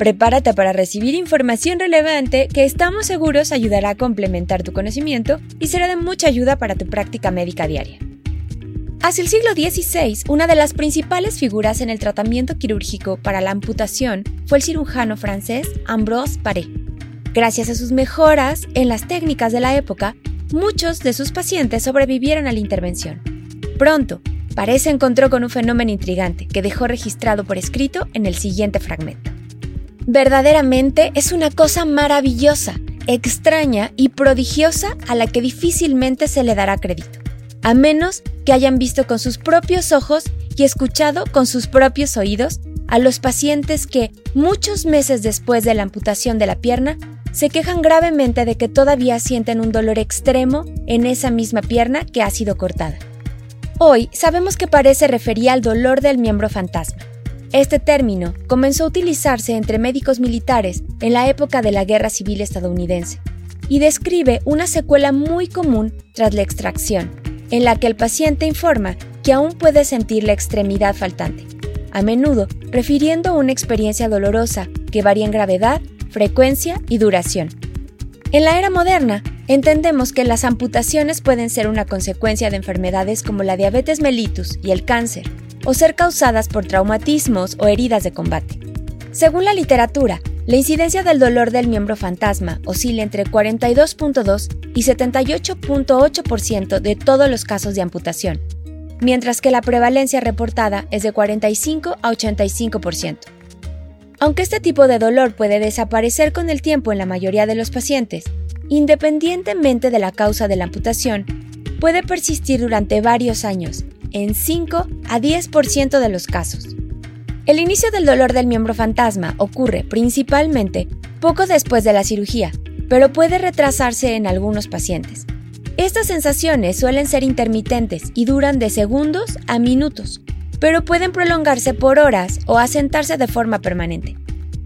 Prepárate para recibir información relevante que estamos seguros ayudará a complementar tu conocimiento y será de mucha ayuda para tu práctica médica diaria. Hacia el siglo XVI, una de las principales figuras en el tratamiento quirúrgico para la amputación fue el cirujano francés Ambrose Paré. Gracias a sus mejoras en las técnicas de la época, muchos de sus pacientes sobrevivieron a la intervención. Pronto, Paré se encontró con un fenómeno intrigante que dejó registrado por escrito en el siguiente fragmento. Verdaderamente es una cosa maravillosa, extraña y prodigiosa a la que difícilmente se le dará crédito, a menos que hayan visto con sus propios ojos y escuchado con sus propios oídos a los pacientes que, muchos meses después de la amputación de la pierna, se quejan gravemente de que todavía sienten un dolor extremo en esa misma pierna que ha sido cortada. Hoy sabemos que parece refería al dolor del miembro fantasma, este término comenzó a utilizarse entre médicos militares en la época de la Guerra Civil estadounidense y describe una secuela muy común tras la extracción, en la que el paciente informa que aún puede sentir la extremidad faltante, a menudo refiriendo una experiencia dolorosa que varía en gravedad, frecuencia y duración. En la era moderna, entendemos que las amputaciones pueden ser una consecuencia de enfermedades como la diabetes mellitus y el cáncer, o ser causadas por traumatismos o heridas de combate. Según la literatura, la incidencia del dolor del miembro fantasma oscila entre 42.2 y 78.8% de todos los casos de amputación, mientras que la prevalencia reportada es de 45 a 85%. Aunque este tipo de dolor puede desaparecer con el tiempo en la mayoría de los pacientes, independientemente de la causa de la amputación, puede persistir durante varios años en 5 a 10% de los casos. El inicio del dolor del miembro fantasma ocurre principalmente poco después de la cirugía, pero puede retrasarse en algunos pacientes. Estas sensaciones suelen ser intermitentes y duran de segundos a minutos, pero pueden prolongarse por horas o asentarse de forma permanente.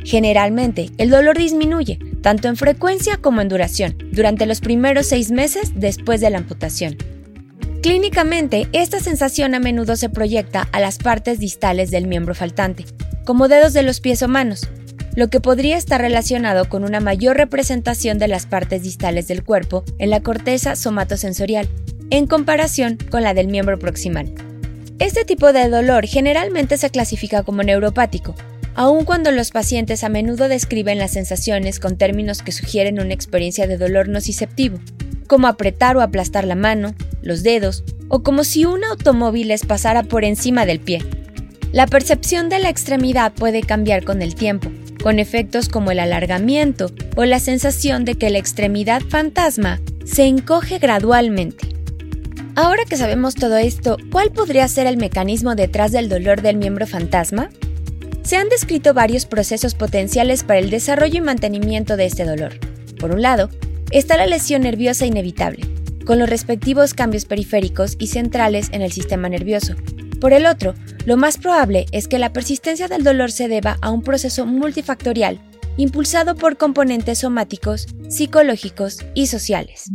Generalmente, el dolor disminuye, tanto en frecuencia como en duración, durante los primeros seis meses después de la amputación. Clínicamente, esta sensación a menudo se proyecta a las partes distales del miembro faltante, como dedos de los pies o manos, lo que podría estar relacionado con una mayor representación de las partes distales del cuerpo en la corteza somatosensorial, en comparación con la del miembro proximal. Este tipo de dolor generalmente se clasifica como neuropático, aun cuando los pacientes a menudo describen las sensaciones con términos que sugieren una experiencia de dolor nociceptivo, como apretar o aplastar la mano, los dedos, o como si un automóvil les pasara por encima del pie. La percepción de la extremidad puede cambiar con el tiempo, con efectos como el alargamiento o la sensación de que la extremidad fantasma se encoge gradualmente. Ahora que sabemos todo esto, ¿cuál podría ser el mecanismo detrás del dolor del miembro fantasma? Se han descrito varios procesos potenciales para el desarrollo y mantenimiento de este dolor. Por un lado, está la lesión nerviosa inevitable, con los respectivos cambios periféricos y centrales en el sistema nervioso. Por el otro, lo más probable es que la persistencia del dolor se deba a un proceso multifactorial, impulsado por componentes somáticos, psicológicos y sociales.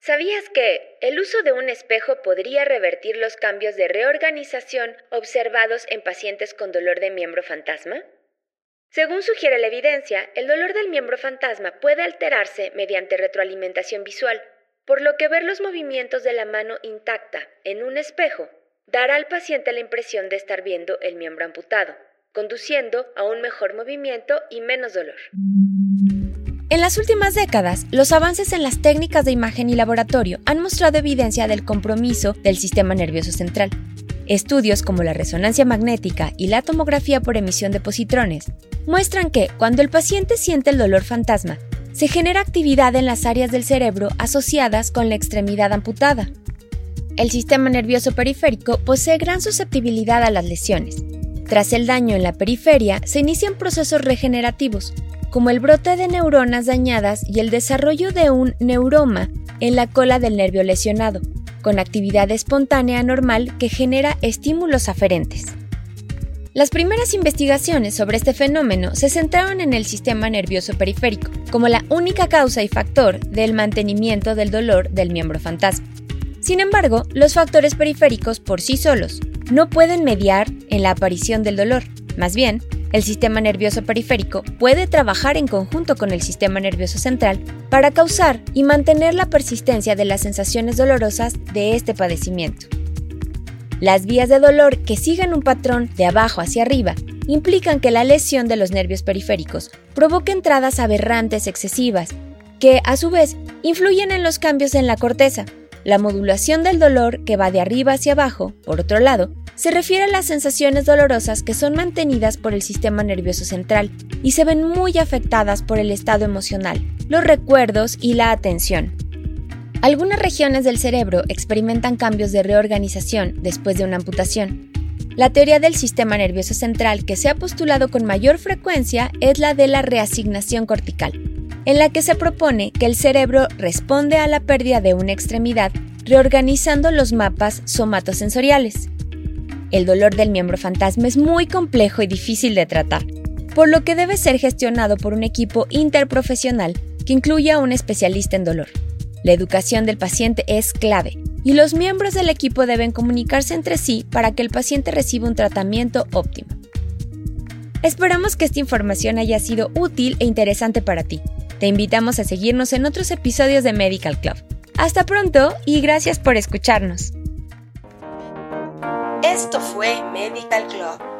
¿Sabías que el uso de un espejo podría revertir los cambios de reorganización observados en pacientes con dolor de miembro fantasma? Según sugiere la evidencia, el dolor del miembro fantasma puede alterarse mediante retroalimentación visual, por lo que ver los movimientos de la mano intacta en un espejo dará al paciente la impresión de estar viendo el miembro amputado, conduciendo a un mejor movimiento y menos dolor. En las últimas décadas, los avances en las técnicas de imagen y laboratorio han mostrado evidencia del compromiso del sistema nervioso central. Estudios como la resonancia magnética y la tomografía por emisión de positrones muestran que cuando el paciente siente el dolor fantasma, se genera actividad en las áreas del cerebro asociadas con la extremidad amputada. El sistema nervioso periférico posee gran susceptibilidad a las lesiones. Tras el daño en la periferia, se inician procesos regenerativos, como el brote de neuronas dañadas y el desarrollo de un neuroma en la cola del nervio lesionado, con actividad espontánea normal que genera estímulos aferentes. Las primeras investigaciones sobre este fenómeno se centraron en el sistema nervioso periférico, como la única causa y factor del mantenimiento del dolor del miembro fantasma. Sin embargo, los factores periféricos por sí solos no pueden mediar en la aparición del dolor. Más bien, el sistema nervioso periférico puede trabajar en conjunto con el sistema nervioso central para causar y mantener la persistencia de las sensaciones dolorosas de este padecimiento. Las vías de dolor que siguen un patrón de abajo hacia arriba implican que la lesión de los nervios periféricos provoca entradas aberrantes excesivas, que a su vez influyen en los cambios en la corteza, la modulación del dolor que va de arriba hacia abajo, por otro lado, se refiere a las sensaciones dolorosas que son mantenidas por el sistema nervioso central y se ven muy afectadas por el estado emocional, los recuerdos y la atención. Algunas regiones del cerebro experimentan cambios de reorganización después de una amputación. La teoría del sistema nervioso central que se ha postulado con mayor frecuencia es la de la reasignación cortical, en la que se propone que el cerebro responde a la pérdida de una extremidad reorganizando los mapas somatosensoriales. El dolor del miembro fantasma es muy complejo y difícil de tratar, por lo que debe ser gestionado por un equipo interprofesional que incluya a un especialista en dolor. La educación del paciente es clave y los miembros del equipo deben comunicarse entre sí para que el paciente reciba un tratamiento óptimo. Esperamos que esta información haya sido útil e interesante para ti. Te invitamos a seguirnos en otros episodios de Medical Club. Hasta pronto y gracias por escucharnos. Esto fue Medical Club